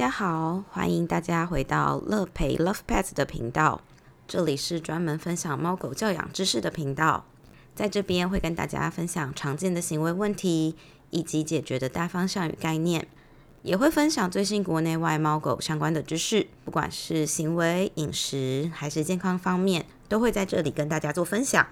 大家好，欢迎大家回到乐培 Love Pets 的频道。这里是专门分享猫狗教养知识的频道，在这边会跟大家分享常见的行为问题以及解决的大方向与概念，也会分享最新国内外猫狗相关的知识，不管是行为、饮食还是健康方面，都会在这里跟大家做分享。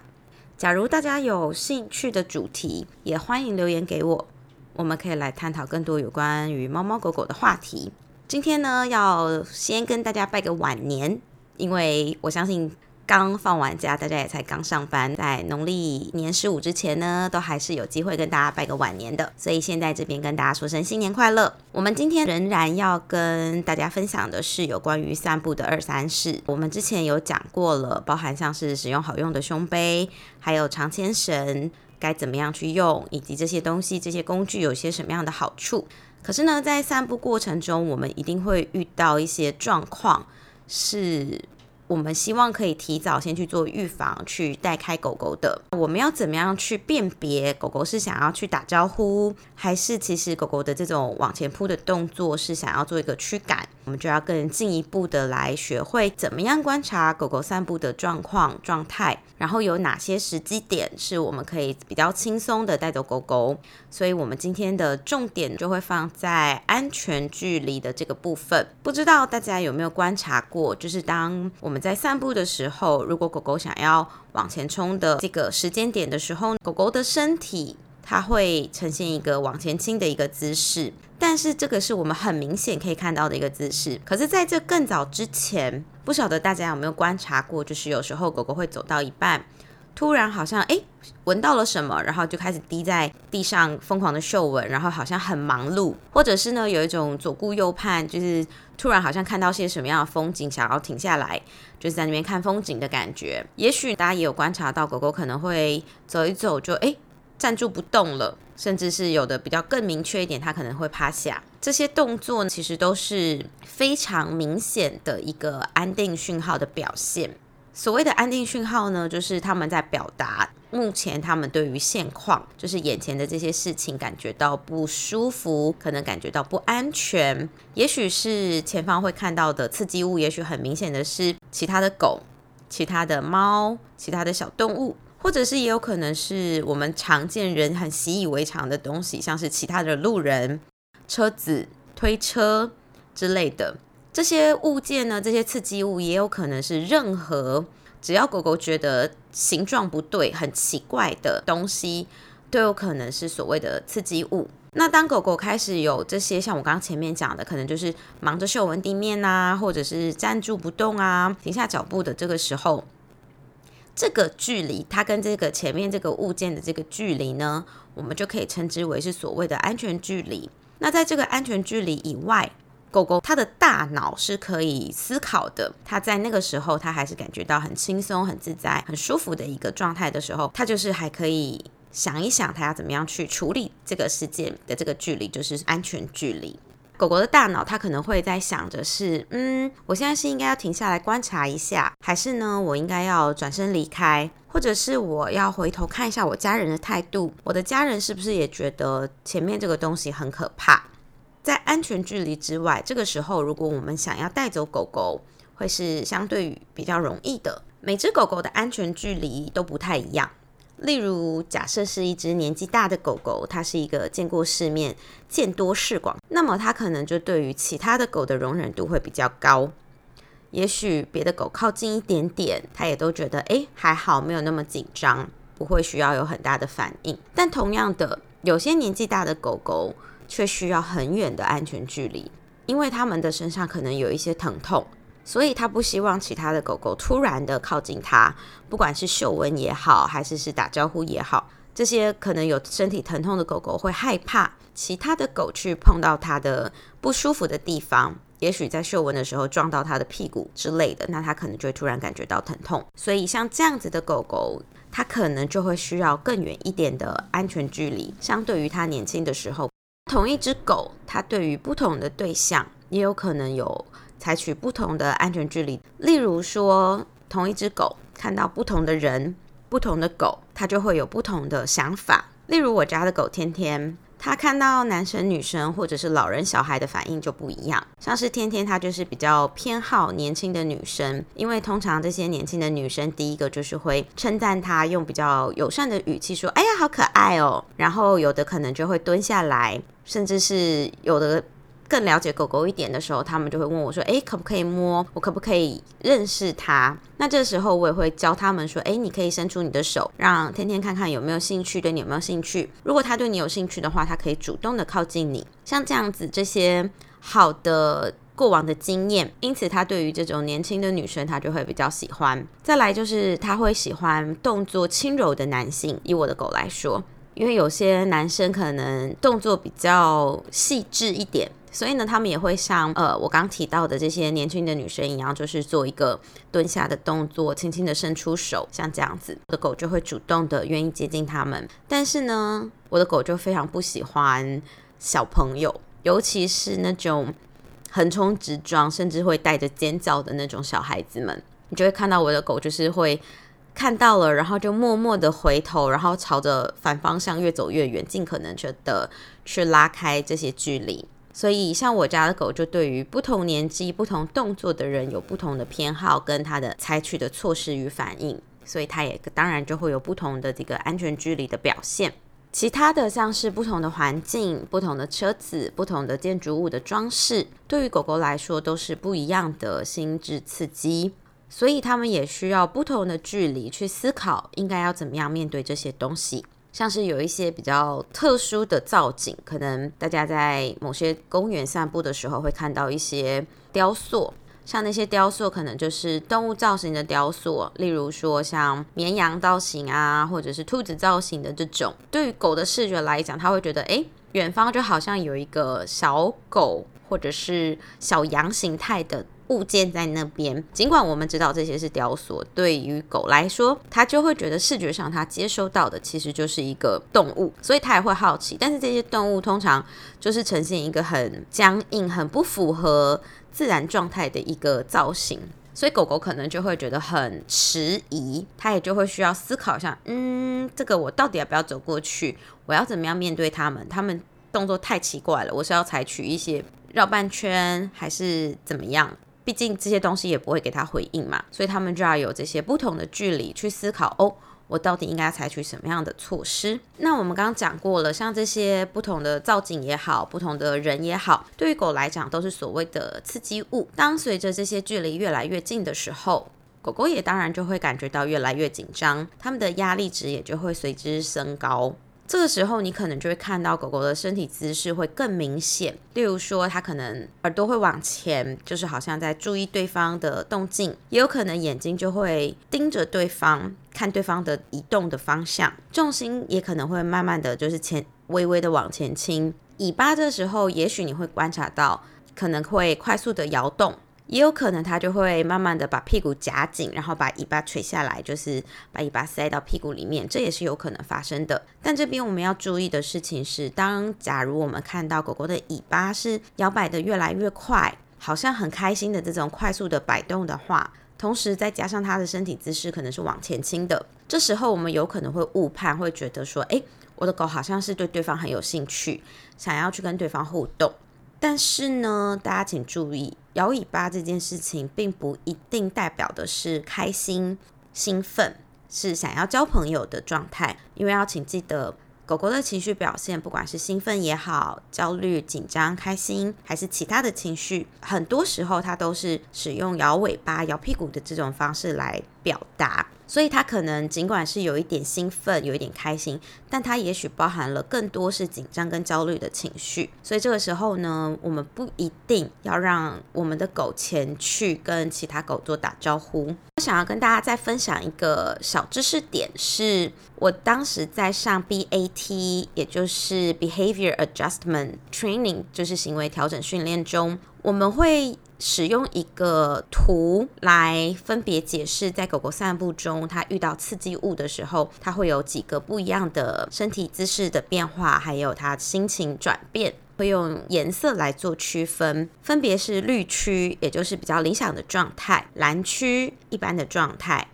假如大家有兴趣的主题，也欢迎留言给我。我们可以来探讨更多有关于猫猫狗狗的话题。今天呢，要先跟大家拜个晚年，因为我相信。刚放完假，大家也才刚上班，在农历年十五之前呢，都还是有机会跟大家拜个晚年的。所以现在这边跟大家说声新年快乐。我们今天仍然要跟大家分享的是有关于散步的二三事。我们之前有讲过了，包含像是使用好用的胸背，还有长牵绳该怎么样去用，以及这些东西、这些工具有些什么样的好处。可是呢，在散步过程中，我们一定会遇到一些状况是。我们希望可以提早先去做预防，去带开狗狗的。我们要怎么样去辨别狗狗是想要去打招呼，还是其实狗狗的这种往前扑的动作是想要做一个驱赶？我们就要更进一步的来学会怎么样观察狗狗散步的状况状态，然后有哪些时机点是我们可以比较轻松的带走狗狗。所以，我们今天的重点就会放在安全距离的这个部分。不知道大家有没有观察过，就是当我们在散步的时候，如果狗狗想要往前冲的这个时间点的时候，狗狗的身体它会呈现一个往前倾的一个姿势。但是这个是我们很明显可以看到的一个姿势。可是，在这更早之前，不晓得大家有没有观察过，就是有时候狗狗会走到一半，突然好像哎闻到了什么，然后就开始滴在地上疯狂的嗅闻，然后好像很忙碌，或者是呢有一种左顾右盼，就是突然好像看到些什么样的风景，想要停下来，就是在那边看风景的感觉。也许大家也有观察到，狗狗可能会走一走就哎。站住不动了，甚至是有的比较更明确一点，它可能会趴下。这些动作其实都是非常明显的一个安定讯号的表现。所谓的安定讯号呢，就是他们在表达目前他们对于现况，就是眼前的这些事情感觉到不舒服，可能感觉到不安全。也许是前方会看到的刺激物，也许很明显的是其他的狗、其他的猫、其他的小动物。或者是也有可能是我们常见人很习以为常的东西，像是其他的路人、车子、推车之类的这些物件呢？这些刺激物也有可能是任何只要狗狗觉得形状不对、很奇怪的东西，都有可能是所谓的刺激物。那当狗狗开始有这些，像我刚刚前面讲的，可能就是忙着嗅闻地面啊，或者是站住不动啊、停下脚步的这个时候。这个距离，它跟这个前面这个物件的这个距离呢，我们就可以称之为是所谓的安全距离。那在这个安全距离以外，狗狗它的大脑是可以思考的。它在那个时候，它还是感觉到很轻松、很自在、很舒服的一个状态的时候，它就是还可以想一想，它要怎么样去处理这个事件的这个距离，就是安全距离。狗狗的大脑，它可能会在想着是，嗯，我现在是应该要停下来观察一下，还是呢，我应该要转身离开，或者是我要回头看一下我家人的态度，我的家人是不是也觉得前面这个东西很可怕？在安全距离之外，这个时候如果我们想要带走狗狗，会是相对于比较容易的。每只狗狗的安全距离都不太一样。例如，假设是一只年纪大的狗狗，它是一个见过世面、见多识广，那么它可能就对于其他的狗的容忍度会比较高。也许别的狗靠近一点点，它也都觉得哎还好，没有那么紧张，不会需要有很大的反应。但同样的，有些年纪大的狗狗却需要很远的安全距离，因为它们的身上可能有一些疼痛。所以，他不希望其他的狗狗突然的靠近它，不管是嗅闻也好，还是是打招呼也好，这些可能有身体疼痛的狗狗会害怕其他的狗去碰到它的不舒服的地方，也许在嗅闻的时候撞到它的屁股之类的，那它可能就会突然感觉到疼痛。所以，像这样子的狗狗，它可能就会需要更远一点的安全距离，相对于它年轻的时候。同一只狗，它对于不同的对象，也有可能有。采取不同的安全距离，例如说，同一只狗看到不同的人、不同的狗，它就会有不同的想法。例如，我家的狗天天它看到男生、女生或者是老人、小孩的反应就不一样。像是天天，他就是比较偏好年轻的女生，因为通常这些年轻的女生，第一个就是会称赞他，用比较友善的语气说：“哎呀，好可爱哦。”然后有的可能就会蹲下来，甚至是有的。更了解狗狗一点的时候，他们就会问我说：“诶，可不可以摸？我可不可以认识它？”那这时候我也会教他们说：“诶，你可以伸出你的手，让天天看看有没有兴趣，对你有没有兴趣。如果他对你有兴趣的话，他可以主动的靠近你。像这样子，这些好的过往的经验，因此他对于这种年轻的女生，他就会比较喜欢。再来就是他会喜欢动作轻柔的男性。以我的狗来说，因为有些男生可能动作比较细致一点。所以呢，他们也会像呃我刚提到的这些年轻的女生一样，就是做一个蹲下的动作，轻轻的伸出手，像这样子，我的狗就会主动的愿意接近他们。但是呢，我的狗就非常不喜欢小朋友，尤其是那种横冲直撞，甚至会带着尖叫的那种小孩子们。你就会看到我的狗就是会看到了，然后就默默的回头，然后朝着反方向越走越远，尽可能的去拉开这些距离。所以，像我家的狗，就对于不同年纪、不同动作的人有不同的偏好，跟它的采取的措施与反应，所以它也当然就会有不同的这个安全距离的表现。其他的像是不同的环境、不同的车子、不同的建筑物的装饰，对于狗狗来说都是不一样的心智刺激，所以他们也需要不同的距离去思考，应该要怎么样面对这些东西。像是有一些比较特殊的造景，可能大家在某些公园散步的时候会看到一些雕塑，像那些雕塑可能就是动物造型的雕塑，例如说像绵羊造型啊，或者是兔子造型的这种。对于狗的视觉来讲，它会觉得，哎，远方就好像有一个小狗或者是小羊形态的。物件在那边，尽管我们知道这些是雕塑，对于狗来说，它就会觉得视觉上它接收到的其实就是一个动物，所以它也会好奇。但是这些动物通常就是呈现一个很僵硬、很不符合自然状态的一个造型，所以狗狗可能就会觉得很迟疑，它也就会需要思考一下，嗯，这个我到底要不要走过去？我要怎么样面对他们？他们动作太奇怪了，我是要采取一些绕半圈，还是怎么样？毕竟这些东西也不会给他回应嘛，所以他们就要有这些不同的距离去思考哦，我到底应该采取什么样的措施？那我们刚刚讲过了，像这些不同的造景也好，不同的人也好，对于狗来讲都是所谓的刺激物。当随着这些距离越来越近的时候，狗狗也当然就会感觉到越来越紧张，它们的压力值也就会随之升高。这个时候，你可能就会看到狗狗的身体姿势会更明显。例如说，它可能耳朵会往前，就是好像在注意对方的动静；也有可能眼睛就会盯着对方，看对方的移动的方向。重心也可能会慢慢的就是前微微的往前倾。尾巴这时候，也许你会观察到，可能会快速的摇动。也有可能它就会慢慢的把屁股夹紧，然后把尾巴垂下来，就是把尾巴塞到屁股里面，这也是有可能发生的。但这边我们要注意的事情是，当假如我们看到狗狗的尾巴是摇摆的越来越快，好像很开心的这种快速的摆动的话，同时再加上它的身体姿势可能是往前倾的，这时候我们有可能会误判，会觉得说，诶，我的狗好像是对对方很有兴趣，想要去跟对方互动。但是呢，大家请注意，摇尾巴这件事情并不一定代表的是开心、兴奋，是想要交朋友的状态。因为要请记得，狗狗的情绪表现，不管是兴奋也好、焦虑、紧张、开心，还是其他的情绪，很多时候它都是使用摇尾巴、摇屁股的这种方式来表达。所以它可能尽管是有一点兴奋，有一点开心，但它也许包含了更多是紧张跟焦虑的情绪。所以这个时候呢，我们不一定要让我们的狗前去跟其他狗做打招呼。我想要跟大家再分享一个小知识点，是我当时在上 BAT，也就是 Behavior Adjustment Training，就是行为调整训练中，我们会。使用一个图来分别解释，在狗狗散步中，它遇到刺激物的时候，它会有几个不一样的身体姿势的变化，还有它心情转变，会用颜色来做区分，分别是绿区，也就是比较理想的状态；蓝区，一般的状态；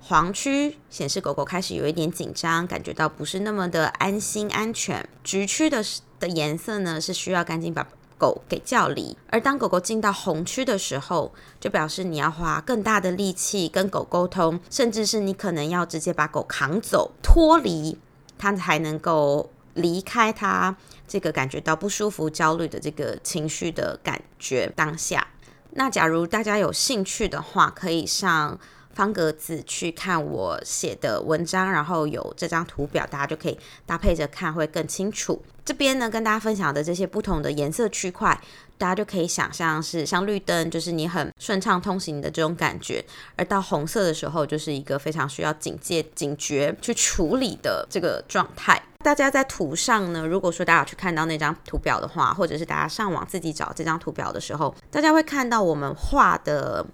黄区显示狗狗开始有一点紧张，感觉到不是那么的安心安全；橘区的的颜色呢，是需要赶紧把狗给叫离。而当狗狗进到红区的时候，就表示你要花更大的力气跟狗沟通，甚至是你可能要直接把狗扛走，脱离它才能够离开它这个感觉到不舒服、焦虑的这个情绪的感觉当下。那假如大家有兴趣的话，可以上。方格子去看我写的文章，然后有这张图表，大家就可以搭配着看，会更清楚。这边呢，跟大家分享的这些不同的颜色区块，大家就可以想象是像绿灯，就是你很顺畅通行的这种感觉；而到红色的时候，就是一个非常需要警戒、警觉去处理的这个状态。大家在图上呢，如果说大家去看到那张图表的话，或者是大家上网自己找这张图表的时候，大家会看到我们画的。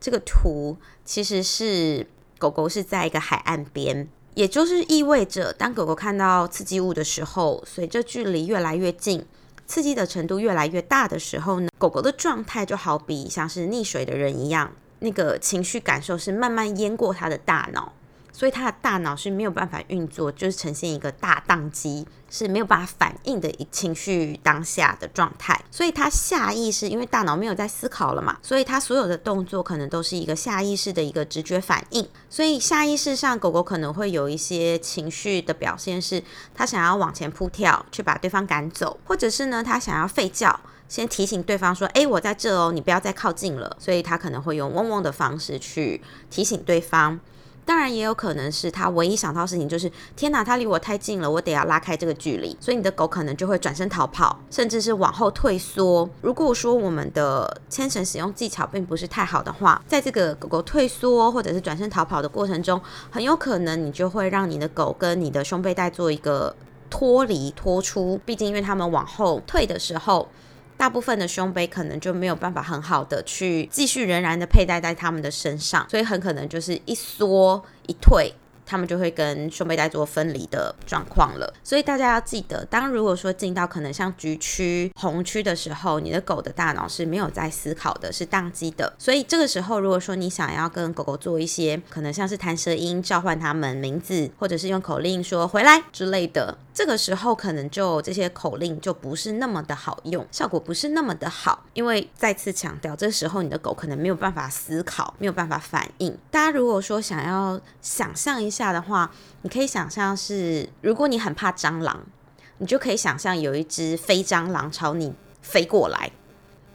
这个图其实是狗狗是在一个海岸边，也就是意味着，当狗狗看到刺激物的时候，随着距离越来越近，刺激的程度越来越大的时候呢，狗狗的状态就好比像是溺水的人一样，那个情绪感受是慢慢淹过它的大脑。所以他的大脑是没有办法运作，就是呈现一个大宕机，是没有办法反应的一情绪当下的状态。所以他下意识，因为大脑没有在思考了嘛，所以他所有的动作可能都是一个下意识的一个直觉反应。所以下意识上，狗狗可能会有一些情绪的表现，是它想要往前扑跳去把对方赶走，或者是呢，它想要吠叫，先提醒对方说：“哎，我在这哦，你不要再靠近了。”所以它可能会用嗡嗡的方式去提醒对方。当然也有可能是他唯一想到的事情就是天哪，他离我太近了，我得要拉开这个距离，所以你的狗可能就会转身逃跑，甚至是往后退缩。如果说我们的牵绳使用技巧并不是太好的话，在这个狗狗退缩或者是转身逃跑的过程中，很有可能你就会让你的狗跟你的胸背带做一个脱离脱出，毕竟因为他们往后退的时候。大部分的胸背可能就没有办法很好的去继续仍然的佩戴在他们的身上，所以很可能就是一缩一退。他们就会跟胸背带做分离的状况了，所以大家要记得，当如果说进到可能像橘区、红区的时候，你的狗的大脑是没有在思考的，是宕机的。所以这个时候，如果说你想要跟狗狗做一些可能像是弹舌音召唤它们名字，或者是用口令说回来之类的，这个时候可能就这些口令就不是那么的好用，效果不是那么的好。因为再次强调，这时候你的狗可能没有办法思考，没有办法反应。大家如果说想要想象一下。的话，你可以想象是，如果你很怕蟑螂，你就可以想象有一只飞蟑螂朝你飞过来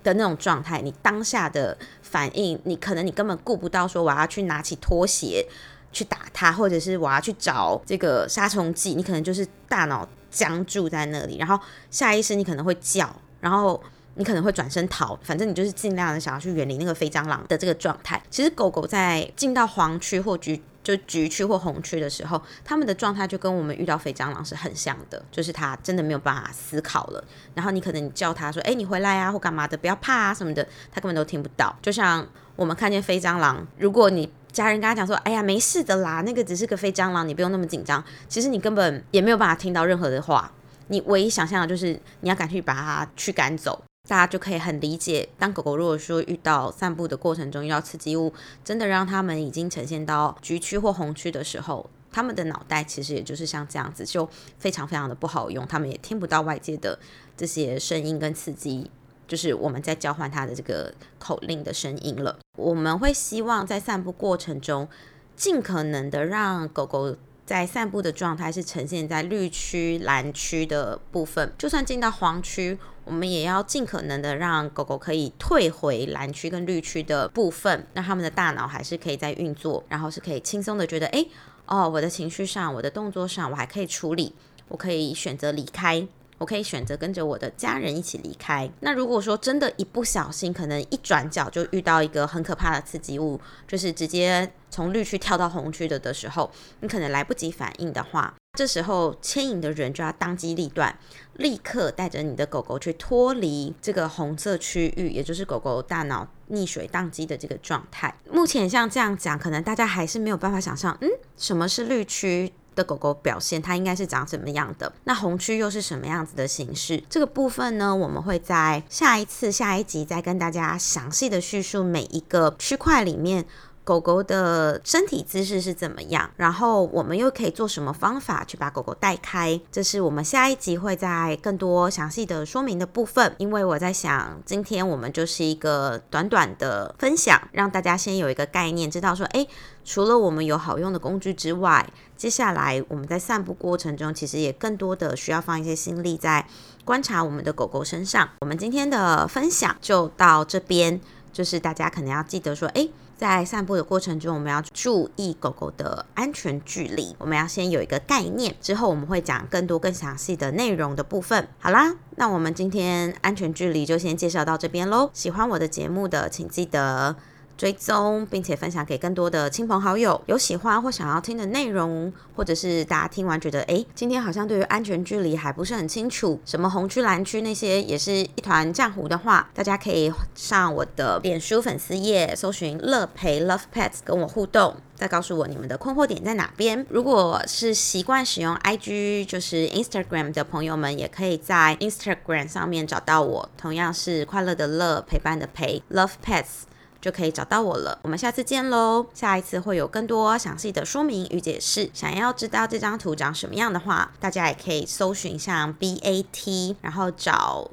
的那种状态。你当下的反应，你可能你根本顾不到说我要去拿起拖鞋去打它，或者是我要去找这个杀虫剂，你可能就是大脑僵住在那里，然后下意识你可能会叫，然后你可能会转身逃，反正你就是尽量的想要去远离那个飞蟑螂的这个状态。其实狗狗在进到黄区或橘。就橘区或红区的时候，他们的状态就跟我们遇到飞蟑螂是很像的，就是它真的没有办法思考了。然后你可能你叫它说：“哎，你回来啊，或干嘛的，不要怕啊什么的。”它根本都听不到。就像我们看见飞蟑螂，如果你 家人跟他讲说：“哎呀，没事的啦，那个只是个飞蟑螂，你不用那么紧张。”其实你根本也没有办法听到任何的话，你唯一想象的就是你要赶去把它驱赶走。大家就可以很理解，当狗狗如果说遇到散步的过程中遇到刺激物，真的让他们已经呈现到橘区或红区的时候，他们的脑袋其实也就是像这样子，就非常非常的不好用，他们也听不到外界的这些声音跟刺激，就是我们在交换它的这个口令的声音了。我们会希望在散步过程中，尽可能的让狗狗。在散步的状态是呈现在绿区、蓝区的部分，就算进到黄区，我们也要尽可能的让狗狗可以退回蓝区跟绿区的部分，让他们的大脑还是可以在运作，然后是可以轻松的觉得，哎，哦，我的情绪上、我的动作上，我还可以处理，我可以选择离开。我可以选择跟着我的家人一起离开。那如果说真的，一不小心，可能一转角就遇到一个很可怕的刺激物，就是直接从绿区跳到红区的的时候，你可能来不及反应的话，这时候牵引的人就要当机立断，立刻带着你的狗狗去脱离这个红色区域，也就是狗狗大脑溺水宕机的这个状态。目前像这样讲，可能大家还是没有办法想象，嗯，什么是绿区？的狗狗表现，它应该是长什么样的？那红区又是什么样子的形式？这个部分呢，我们会在下一次、下一集再跟大家详细的叙述每一个区块里面狗狗的身体姿势是怎么样，然后我们又可以做什么方法去把狗狗带开？这是我们下一集会在更多详细的说明的部分。因为我在想，今天我们就是一个短短的分享，让大家先有一个概念，知道说，诶，除了我们有好用的工具之外，接下来我们在散步过程中，其实也更多的需要放一些心力在观察我们的狗狗身上。我们今天的分享就到这边，就是大家可能要记得说，诶。在散步的过程中，我们要注意狗狗的安全距离。我们要先有一个概念，之后我们会讲更多更详细的内容的部分。好啦，那我们今天安全距离就先介绍到这边喽。喜欢我的节目的，请记得。追踪，并且分享给更多的亲朋好友。有喜欢或想要听的内容，或者是大家听完觉得，哎，今天好像对于安全距离还不是很清楚，什么红区蓝区那些也是一团浆糊的话，大家可以上我的脸书粉丝页，搜寻乐培 Love Pets，跟我互动，再告诉我你们的困惑点在哪边。如果是习惯使用 IG，就是 Instagram 的朋友们，也可以在 Instagram 上面找到我，同样是快乐的乐，陪伴的陪，Love Pets。就可以找到我了。我们下次见喽！下一次会有更多详细的说明与解释。想要知道这张图长什么样的话，大家也可以搜寻像 BAT，然后找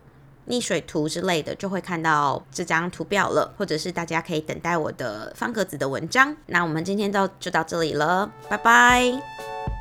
溺水图之类的，就会看到这张图表了。或者是大家可以等待我的方格子的文章。那我们今天到就到这里了，拜拜。